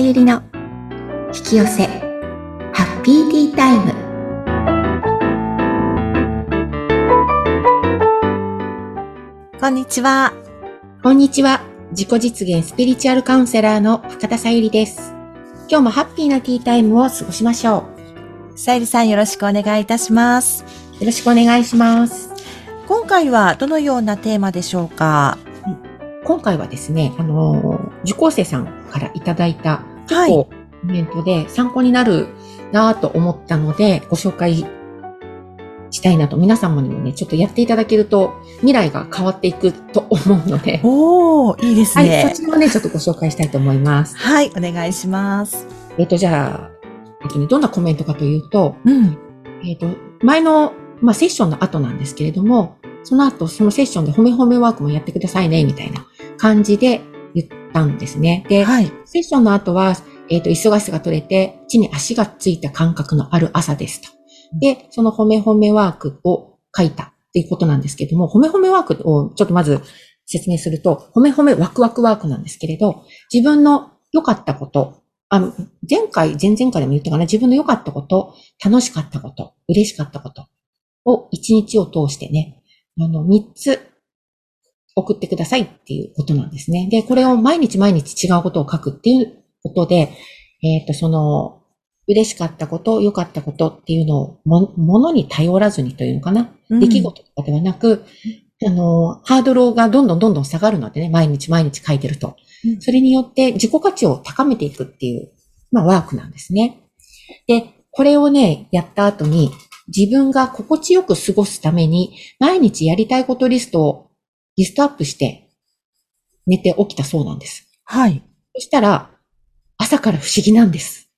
ゆりの引き寄せハッピーティータイム。こんにちは。こんにちは。自己実現スピリチュアルカウンセラーの深田さゆりです。今日もハッピーなティータイムを過ごしましょさゆりさんよろしくお願いいたします。うよろしくお願いします。今回はどのようなテーマでしょうか？今回はですねあのー受講生さんからいただいた結構コメントで参考になるなぁと思ったのでご紹介したいなと皆様にもねちょっとやっていただけると未来が変わっていくと思うのでおー、いいですはい、ねそ。ちらをね、ちょっとご紹介したいと思います。はい、お願いします。えっ、と、じゃあ、えっとね、どんなコメントかというと、うん。えっ、と、前の、まあ、セッションの後なんですけれども、その後、そのセッションで褒め褒めワークもやってくださいね、みたいな感じでたんですね。で、はい。セッションの後は、えっ、と、忙しさが取れて、地に足がついた感覚のある朝ですと。で、その褒め褒めワークを書いたっていうことなんですけれども、褒め褒めワークをちょっとまず説明すると、褒め褒めワクワクワークなんですけれど、自分の良かったこと、あ前回、前々回でも言ったかな、自分の良かったこと、楽しかったこと、嬉しかったことを一日を通してね、あの、三つ送ってくださいっていうことなんですね。で、これを毎日毎日違うことを書くっていうことで、えっ、と、その、嬉しかったこと、良かったことっていうのをも、ものに頼らずにというのかな？うん出来事とかではなく、あの、ハードルがどんどんどんどん下がるのでね、毎日毎日書いてると。うんそれによって自己価値を高めていくっていう、まあ、ワークなんですね。で、これをね、やった後に、自分が心地よく過ごすために、毎日やりたいことリストをリストアップして、寝て起きたそうなんです。はい。そしたら、朝から不思議なんです。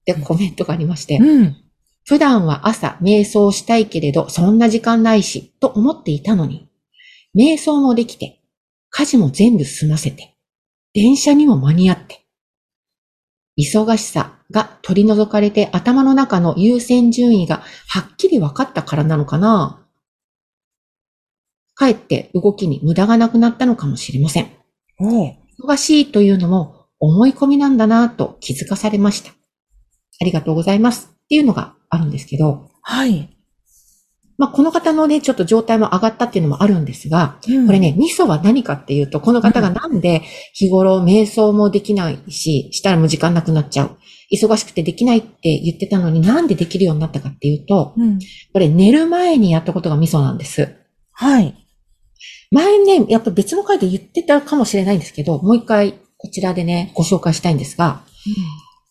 ってコメントがありまして、うん。普段は朝瞑想したいけれど、そんな時間ないし、と思っていたのに、瞑想もできて、家事も全部済ませて、電車にも間に合って、忙しさが取り除かれて頭の中の優先順位がはっきり分かったからなのかなかえって動きに無駄がなくなったのかもしれません。忙しいというのも思い込みなんだなぁと気づかされました。ありがとうございますっていうのがあるんですけど、はい。まあ、この方のね、ちょっと状態も上がったっていうのもあるんですが、うんこれ。ね、ミソは何かっていうと、この方がなんで日頃瞑想もできないし、したらもう時間なくなっちゃう。忙しくてできないって言ってたのになんでできるようになったかっていうと、うん。これ寝る前にやったことがミソなんです。はい。前ね、やっぱ別の回で言ってたかもしれないんですけど、もう一回こちらでね、ご紹介したいんですが、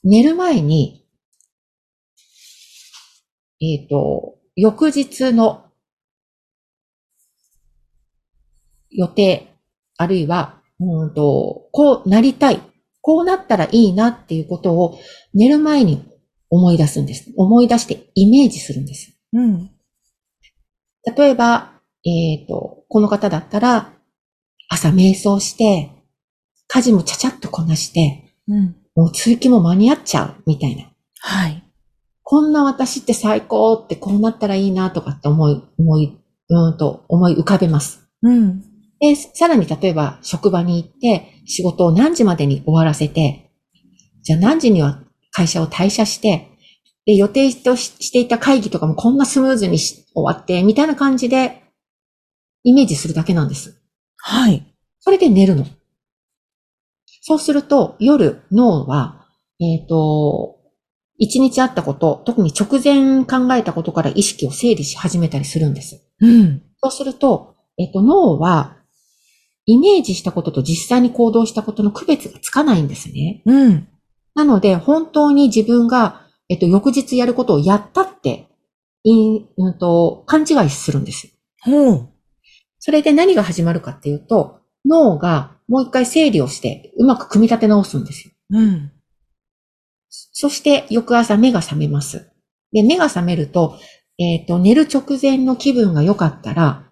寝る前に、えっ、と、翌日の予定、あるいは、うんと、こうなりたい、こうなったらいいなっていうことを寝る前に思い出すんです。思い出してイメージするんです。うん。例えば、えっ、と、この方だったら、朝瞑想して、家事もちゃちゃっとこなして、うん。もう通勤も間に合っちゃう、みたいな。はい。こんな私って最高ってこうなったらいいなとかって思い、思い、うーんと思い浮かべます。うん。で、さらに例えば職場に行って仕事を何時までに終わらせて、じゃあ何時には会社を退社して、で、予定とししていた会議とかもこんなスムーズにし終わって、みたいな感じでイメージするだけなんです。はい。それで寝るの。そうすると、夜、脳は、えっ、と、一日あったこと、特に直前考えたことから意識を整理し始めたりするんです。うん。そうすると、えっ、と、脳は、イメージしたことと実際に行動したことの区別がつかないんですね。うん。なので、本当に自分が、えっ、と、翌日やることをやったって、いんうんと、勘違いするんです。ほう。それで何が始まるかっていうと、脳がもう一回整理をして、うまく組み立て直すんですよ。うん。そして翌朝目が覚めます。で、目が覚めると、えっ、と、寝る直前の気分が良かったら、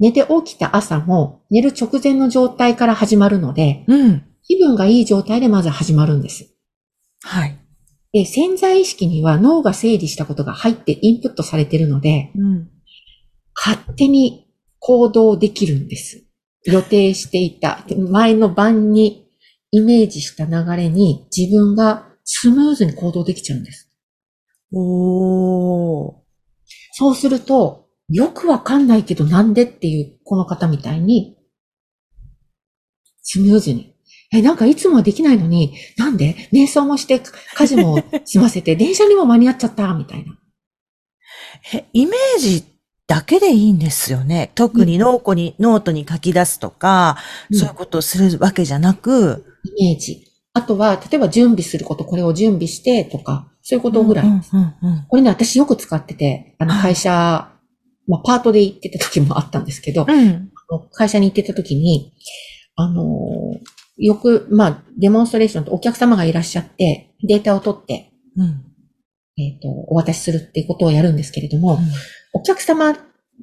寝て起きた朝も寝る直前の状態から始まるので、うん。気分がいい状態でまず始まるんです。はい。で、潜在意識には脳が整理したことが入ってインプットされているので、うん。勝手に行動できるんです。予定していた、前の晩にイメージした流れに自分がスムーズに行動できちゃうんです。おー。そうすると、よくわかんないけどなんでっていうこの方みたいに、スムーズに。え、なんかいつもはできないのに、なんで？瞑想もして、家事も済ませて、電車にも間に合っちゃった、みたいな。え、イメージだけでいいんですよね。特にノートに、ノートに書き出すとか、うんそういうことをするわけじゃなく、イメージ。あとは、例えば準備すること、これを準備してとか、そういうことぐらい。うんうんうんこれね、私よく使ってて、あのはい会社、まあパートで行ってた時もあったんですけど、うん。会社に行ってた時に、あのーよく、まあ、デモンストレーションとお客様がいらっしゃって、データを取って、うん。えっ、と、お渡しするっていうことをやるんですけれども、お客様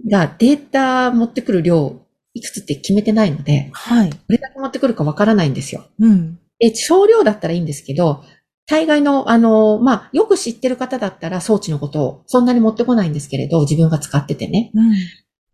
がデータ持ってくる量、いくつって決めてないので、はい。どれだけ持ってくるかわからないんですよ。うん。で、少量だったらいいんですけど、大概の、あの、まあ、よく知ってる方だったら装置のことをそんなに持ってこないんですけれど、自分が使っててね。うん。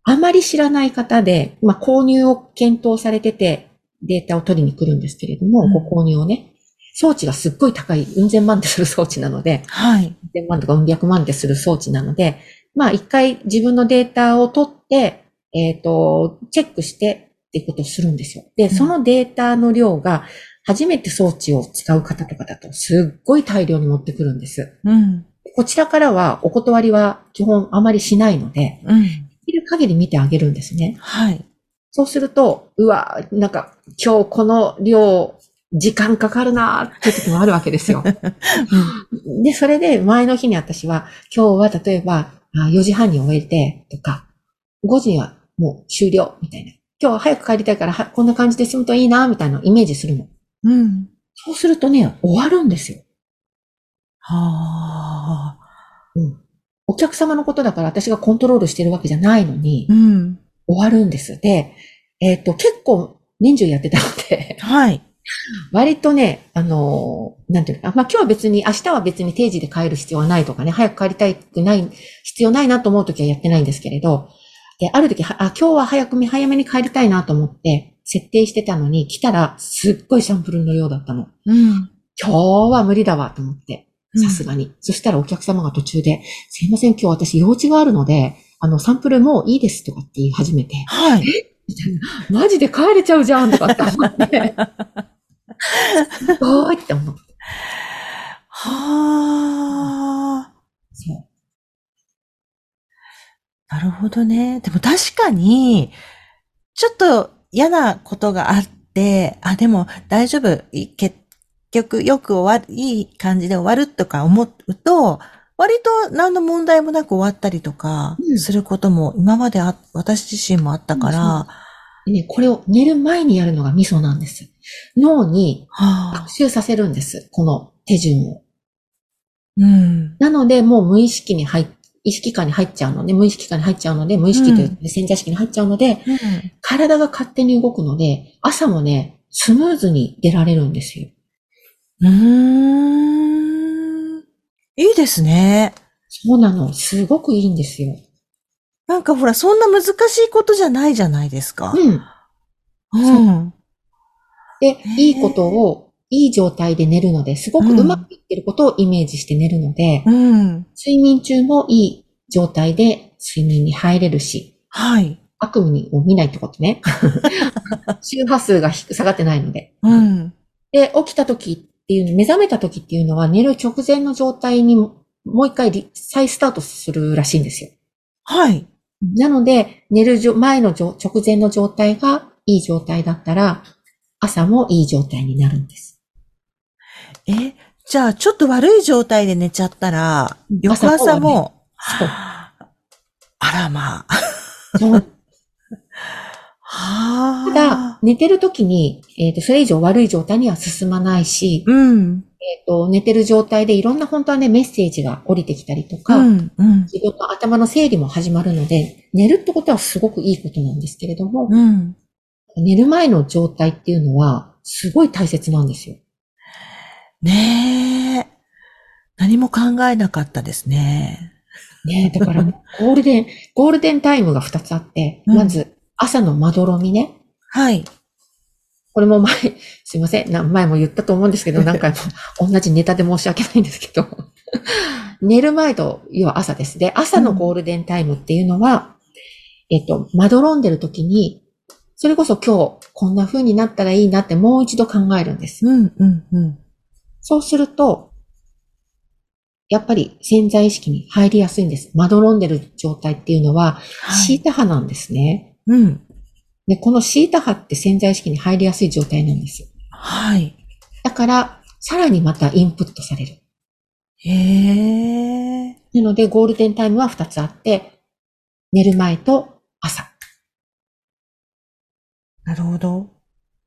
あまり知らない方で、まあ、購入を検討されてて、データを取りに来るんですけれども、うんご購入をね、装置がすっごい高い、うん千万ってする装置なので、はい。うん千万とかうん百万ってする装置なので、まあ、一回自分のデータを取って、えっ、と、チェックしてっていうことをするんですよ。で、んそのデータの量が、初めて装置を使う方とかだと、すっごい大量に持ってくるんです。うん。こちらからは、お断りは基本あまりしないので、うん。できる限り見てあげるんですね。はい。そうすると、うわ、なんか、今日この量、時間かかるなーって時もあるわけですよ。で、それで前の日に私は、今日は例えば、あ4時半に終えて、とか、5時にはもう終了、みたいな。今日は早く帰りたいから、はこんな感じで済むといいな、みたいなイメージするの。うん。そうするとね、終わるんですよ。はあ。うん。お客様のことだから私がコントロールしてるわけじゃないのに、うん。終わるんです。で、えっ、と、結構年中やってたので、はい。割とね、あのーなんていうのか、まあ今日は別に、明日は別に定時で帰る必要はないとかね、早く帰りたくない、必要ないなと思うときはやってないんですけれど、で、あるとき、あ、今日は早くめ、早めに帰りたいなと思って、設定してたのに、来たら、すっごいサンプルの量だったの。うん。今日は無理だわと思って、さすがに。そしたらお客様が途中で、すいません、今日私用事があるので、あの、サンプルもういいですとかって言い始めて、はい。みたいなマジで帰れちゃうじゃんとかって思って、すごいって思って。はあ。そう。なるほどね。でも確かに、ちょっと嫌なことがあって、あ、でも大丈夫。い結局よく終わる、いい感じで終わるとか思うと、割と何の問題もなく終わったりとかうんすることも今まであ、私自身もあったから、でね、これを寝る前にやるのがミソなんです。脳にはあ学、習させるんです。この手順を。うん。なので、もう無意識に入っ、意識下に入っちゃうので、無意識下に入っちゃうので、無意識というう潜在意識に入っちゃうので、うん。体が勝手に動くので、朝もね、スムーズに出られるんですよ。うーん。いいですね。そうなの。すごくいいんですよ。なんかほら、そんな難しいことじゃないじゃないですか。うん。うん。で、いいことを、いい状態で寝るので、すごくうまくいってることをイメージして寝るので、うん。睡眠中もいい状態で睡眠に入れるし、はい。悪夢を見ないってことね。周波数が下がってないので。うん。で、起きた時っていう、目覚めた時っていうのは寝る直前の状態にもう一回リ再スタートするらしいんですよ。はい。なので、寝る前の直前の状態がいい状態だったら、朝もいい状態になるんです。え、じゃあ、ちょっと悪い状態で寝ちゃったら、翌朝も、そうはあ あらまあ。はあ。ただ、寝てる時に、えっ、と、それ以上悪い状態には進まないし、うん。えっ、と、寝てる状態でいろんな本当はね、メッセージが降りてきたりとか、うん。うん。自分の頭の整理も始まるので、寝るってことはすごくいいことなんですけれども、うん。寝る前の状態っていうのは、すごい大切なんですよ。ねえ。何も考えなかったですね。ねえだから、ゴールデン、ゴールデンタイムが2つあって、うんまず、朝のまどろみね。はい。これも前、すいません、な前も言ったと思うんですけど、何回も同じネタで申し訳ないんですけど、寝る前と、要は朝です。で、朝のゴールデンタイムっていうのは、えっと、まどろんでる時に、それこそ今日こんな風になったらいいなってもう一度考えるんです。うん、うん、うん。そうすると、やっぱり潜在意識に入りやすいんです。まどろんでる状態っていうのは、シータ波なんですね。うん。で、このシータ波って潜在意識に入りやすい状態なんです。はい。だから、さらにまたインプットされる。へえ。なので、ゴールデンタイムは2つあって、寝る前と朝。なるほど。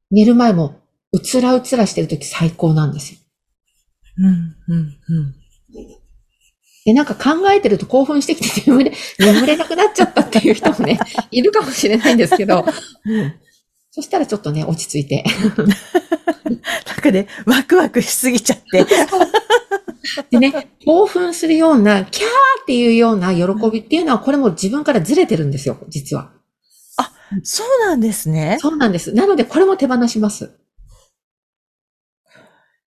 寝る前も、うつらうつらしてるとき最高なんですよ。うん、うん、うん。で、なんか考えてると興奮してきて 眠れ、眠れなくなっちゃったっていう人もね、いるかもしれないんですけど、うんそしたらちょっとね、落ち着いて。なんかね、ワクワクしすぎちゃって。でね、興奮するような、キャーっていうような喜びっていうのは、これも自分からずれてるんですよ、実は。そうなんですね。そうなんです。なので、これも手放します。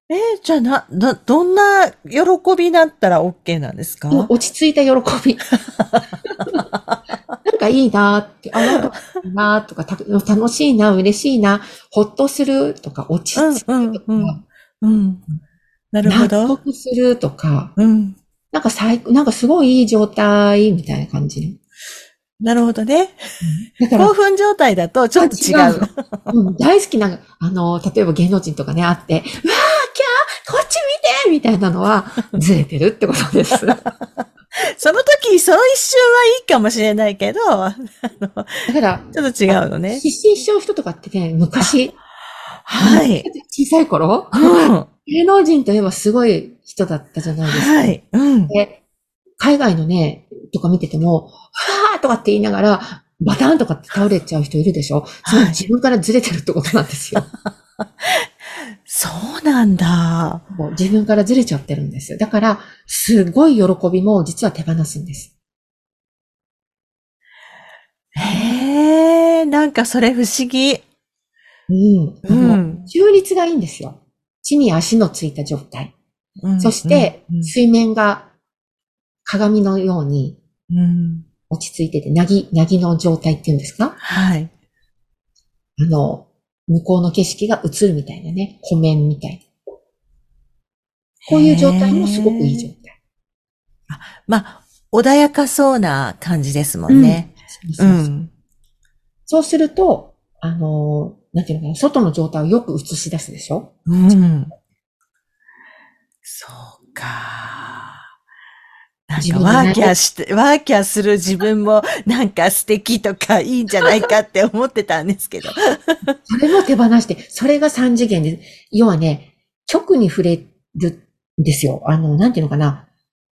えーじゃあな、な、どんな喜びだったら OK なんですか？もう落ち着いた喜び。なんかいいなーって、あ、なんかいいなーとか、た楽しいな、嬉しいな、ほっとするとか、落ち着くとか、うんうんうんうん。なるほ納ど。得するとか、うん。なんか最高、なんかすごいいい状態みたいな感じ。なるほどね。だから興、奮状態だとちょっと違あう。うん、大好きな、あの、例えば芸能人とかね、あって、うわてみたいなのは、ずれてるってことです。その時、その一瞬はいいかもしれないけど、あのだから、ちょっと違うのね。失神しちゃう人とかってね、昔、はい。小さい頃、うん。芸能人といえばすごい人だったじゃないですか。はい。うん。で、海外のね、とか見てても、ふわーとかって言いながら、バタンとかって倒れちゃう人いるでしょそれはい自分からずれてるってことなんですよ。そうなんだ。もう自分からずれちゃってるんですよ。だから、すごい喜びも実は手放すんです。へえ、なんかそれ不思議。うん。うん。中立がいいんですよ。地に足のついた状態。うんそしてう、ん水面が鏡のようにうん。落ち着いてて、なぎ、なぎの状態っていうんですか？はい。あの、向こうの景色が映るみたいなね、湖面みたいな。こういう状態もすごくいい状態。まあ、穏やかそうな感じですもんね。そうすると、あの、なんていうのかな、外の状態をよく映し出すでしょ？うん。そうか。なんかワーキャーして、ワーキャーする自分もなんか素敵とかいいんじゃないかって思ってたんですけど。それも手放して、それが三次元で、要はね、極に触れるんですよ。あの、なんていうのかな。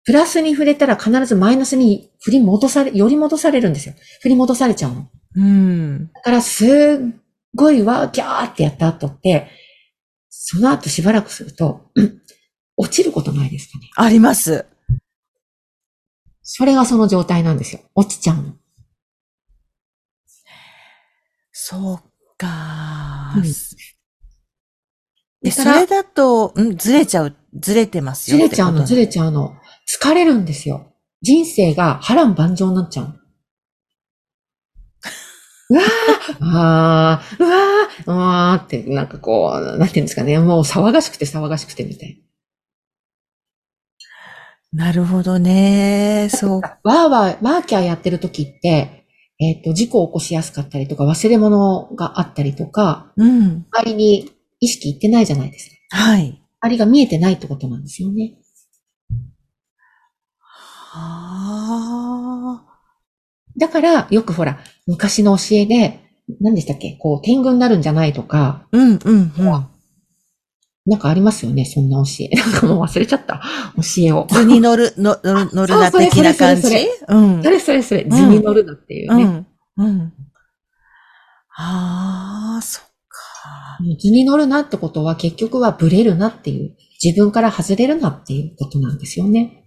プラスに触れたら必ずマイナスに振り戻され、より戻されるんですよ。振り戻されちゃうの。うん。だから、すっごいわー、キャーってやった後って、その後しばらくすると、うん落ちることないですかね。あります。それがその状態なんですよ。落ちちゃうの。そうか。うんえ、それだと、うん、ずれちゃう、ずれてますよずれちゃうの、ずれれちゃうの。疲れるんですよ。人生が波乱万丈になっちゃうの。うわー、あー、うわー、うわーって、なんかこう、なんていうんですかね、もう騒がしくて騒がしくてみたいなるほどね。そう。な。わーわー、ワーキャーやってる時って、えっ、と、事故を起こしやすかったりとか、忘れ物があったりとか、うん。周りに意識いってないじゃないですか。はい。周りが見えてないってことなんですよね。はあ。だから、よくほら、昔の教えで、何でしたっけ？こう、天狗になるんじゃないとか、うん、うん、うん。なんかありますよね、そんな教え。なんかもう忘れちゃった。教えを。図に乗る、の乗る、乗るな的な感じ？それそうんそ。れそれそれ、図に乗るなっていうね。うん。うん。ああ、そっか。図に乗るなってことは結局はブレるなっていう、自分から外れるなっていうことなんですよね。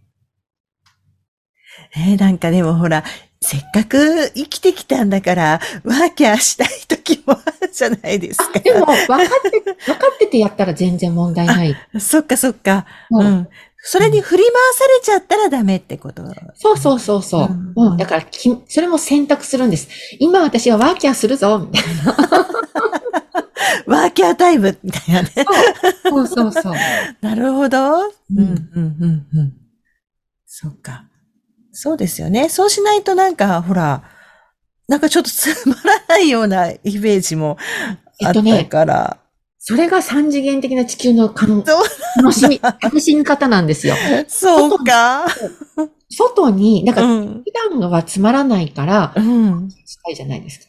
えーなんかでもほら、せっかく生きてきたんだから、ワーキャーしたい時もあるじゃないですか。でも、分かって、分かっててやったら全然問題ない。そっかそっか。ううんん。それに振り回されちゃったらダメってこと？そうそうそうそう。うんうん。だからき、それも選択するんです。今私はワーキャーするぞ、みたい ワーキャータイムみたいなね。な。そうそうそう。なるほど。うん、ううんん、うん、うん。そっか。そうですよね。そうしないとなんか、ほら、なんかちょっと つまらないようなイメージもあったから。それが三次元的な地球の感そう楽しみ、楽しみ方なんですよ。そうか。外に、なんか、うん。普段はつまらないから、うん。したいじゃないですか。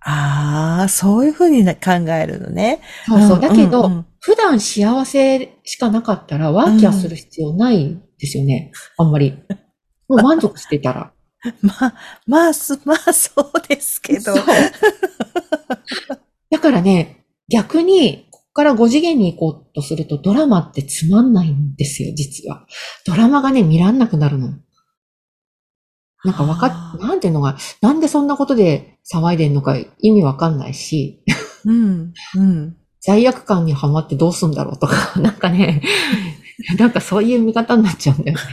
ああ、そういうふうにな考えるのね。そうそう。だけど、うんうん普段幸せしかなかったら、ワーキャーする必要ないですよね。あんまり。もう満足してたら。まあ、まあ、す、まあ、そうですけど。だからね、逆に、ここから5次元に行こうとすると、ドラマってつまんないんですよ、実は。ドラマがね、見らんなくなるの。なんかわかっ、なんていうのが、なんでそんなことで騒いでんのか意味わかんないし、うん、うん。罪悪感にはまってどうすんだろうとか、なんかね、なんかそういう見方になっちゃうんだよね。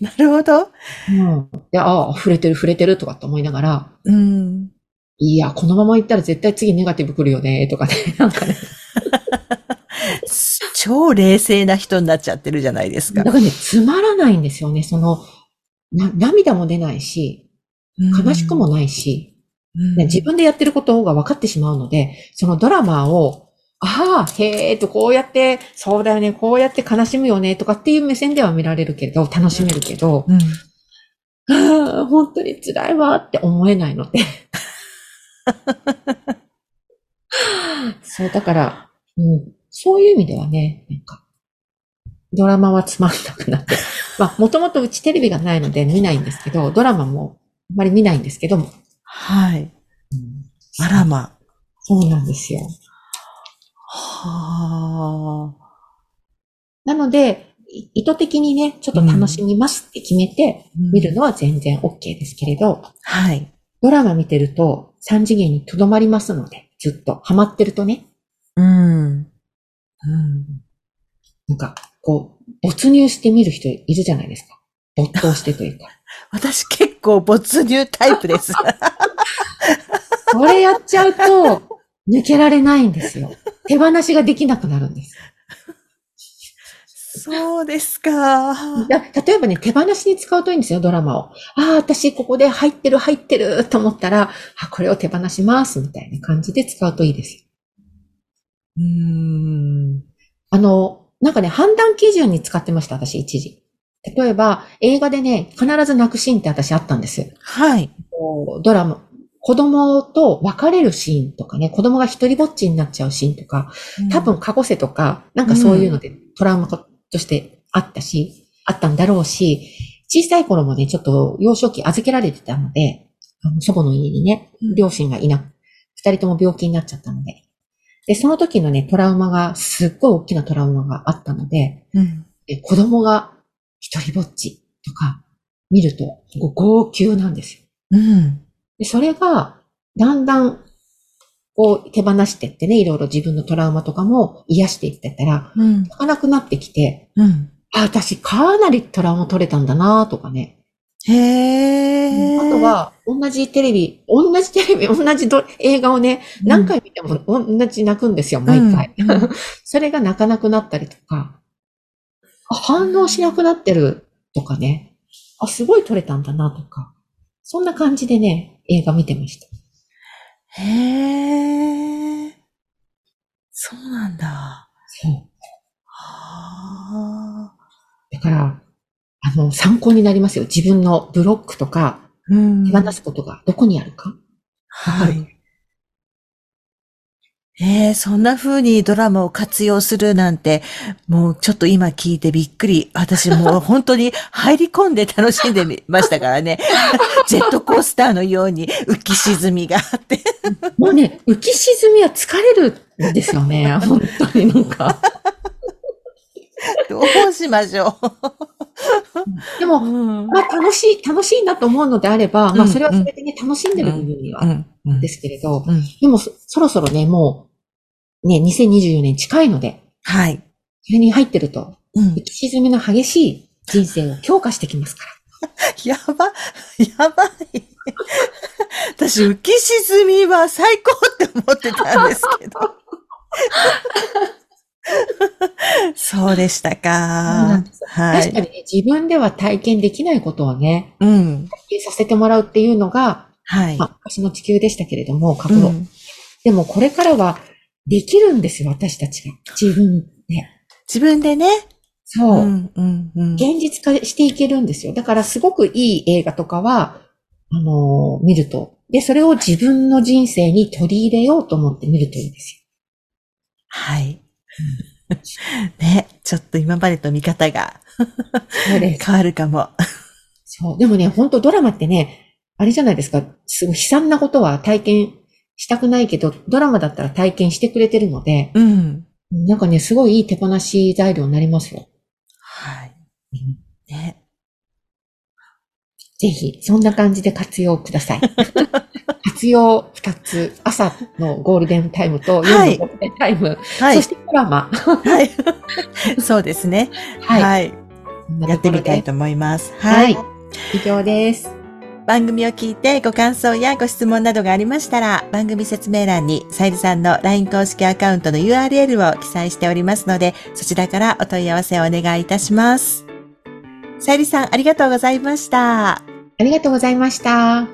なるほど。うん。で、ああ、触れてる触れてるとかって思いながら、うん。いや、このまま行ったら絶対次ネガティブ来るよね、とかね、なんかね。超冷静な人になっちゃってるじゃないですかだ。からね、つまらないんですよね。その、な、涙も出ないし、悲しくもないし、うん、ね自分でやってることが分かってしまうので、そのドラマを、ああ、へえと、こうやって、そうだよね、こうやって悲しむよね、とかっていう目線では見られるけど、楽しめるけど、うん。ああ、本当に辛いわって思えないので。そう、だから、うん、そういう意味ではね、なんか、ドラマはつまんなくなって。まあ、もともとうちテレビがないので見ないんですけど、ドラマもあまり見ないんですけども。はい。うんあらま。そうなんですよ。はあ。なので、い意図的にね、ちょっと楽しみますって決めて見るのは全然 OK ですけれど、はい。ドラマ見てると3次元に留まりますので、ずっとハマってるとね、うん。うん。なんか、こう、没入して見る人いるじゃないですか。没頭してというか。私結構没入タイプです。これやっちゃうと、抜けられないんですよ。手放しができなくなるんです。そうですか。だ例えばね、手放しに使うといいんですよ、ドラマを。ああ、私ここで入ってる入ってると思ったら、あ、これを手放しますみたいな感じで使うといいですよ。うーん。あの、なんかね、判断基準に使ってました、私、一時。例えば、映画でね、必ず泣くシーンって私あったんです。はい。こうドラマ、子供と別れるシーンとかね、子供が一人ぼっちになっちゃうシーンとか、多分過去世とか、なんかそういうのでトラウマとしてあったし、あったんだろうし、小さい頃もね、ちょっと幼少期預けられてたので、あの祖母の家にねうん、両親がいなく、二人とも病気になっちゃったので。で、その時のね、トラウマが、すっごい大きなトラウマがあったので、うん。で子供が一人ぼっちとか見ると、号泣なんですよ。うん。で、それが、だんだん、こう、手放してってね、いろいろ自分のトラウマとかも癒していってたら、うん。泣かなくなってきて、うん。あ、私かなりトラウマ取れたんだなとかね。へー。あと、は、同じテレビ、同じテレビ、同じド映画をね、何回見ても同じ泣くんですよ、毎回。それが泣かなくなったりとか、あ反応しなくなってるとかね。あ、すごい取れたんだなとか。そんな感じでね、映画見てました。へー。そうなんだ。そう。はだから、あの、参考になりますよ。自分のブロックとか、ー。うん。手放すことがどこにあるか。はい。えー、そんな風にドラマを活用するなんて、もうちょっと今聞いてびっくり。私もう本当に入り込んで楽しんでみましたからね。ジェットコースターのように浮き沈みがあって。もうね、浮き沈みは疲れるんですよね。本当になんか。どうしましょう。でも、うんまあ楽しい、楽しいなと思うのであれば、まうんあそれはそれでね、楽しんでる部分にはうんうんですけれど、うんでもそそろそろね、もう、ね、2024年近いので、はい。それに入ってると、うん浮き沈みの激しい人生を強化してきますから。やば、やばい。私、浮き沈みは最高って思ってたんですけど。そうでしたか。はい。確かにね、自分では体験できないことをね、うん。体験させてもらうっていうのが、はい。まあ、昔の地球でしたけれども、過去の。うんでもこれからはできるんですよ、私たちが。自分で。自分でね。そう。ん、うん、うん。現実化していけるんですよ。だからすごくいい映画とかは、あのー見ると。で、それを自分の人生に取り入れようと思って見るといいんですはい。ね、ちょっと今までと見方が。変わるかも。そう。でもね、本当ドラマってね、あれじゃないですか。すごい悲惨なことは体験したくないけど、ドラマだったら体験してくれてるので、うん。なんかね、すごいいい手放し材料になりますよ。はい。ね。ぜひ、そんな感じで活用ください。活用2つ、朝のゴールデンタイムと夜はいのゴールデンタイム、はいそし。てドラマ。はい。そうですね。はい。はい。やってみたいと思います。ははいい。以上です。番組を聞いてご感想やご質問などがありましたら、番組説明欄にさゆりさんの LINE 公式アカウントの URL を記載しておりますので、そちらからお問い合わせをお願いいたします。さゆりさん、ありがとうございました。ありがとうございました。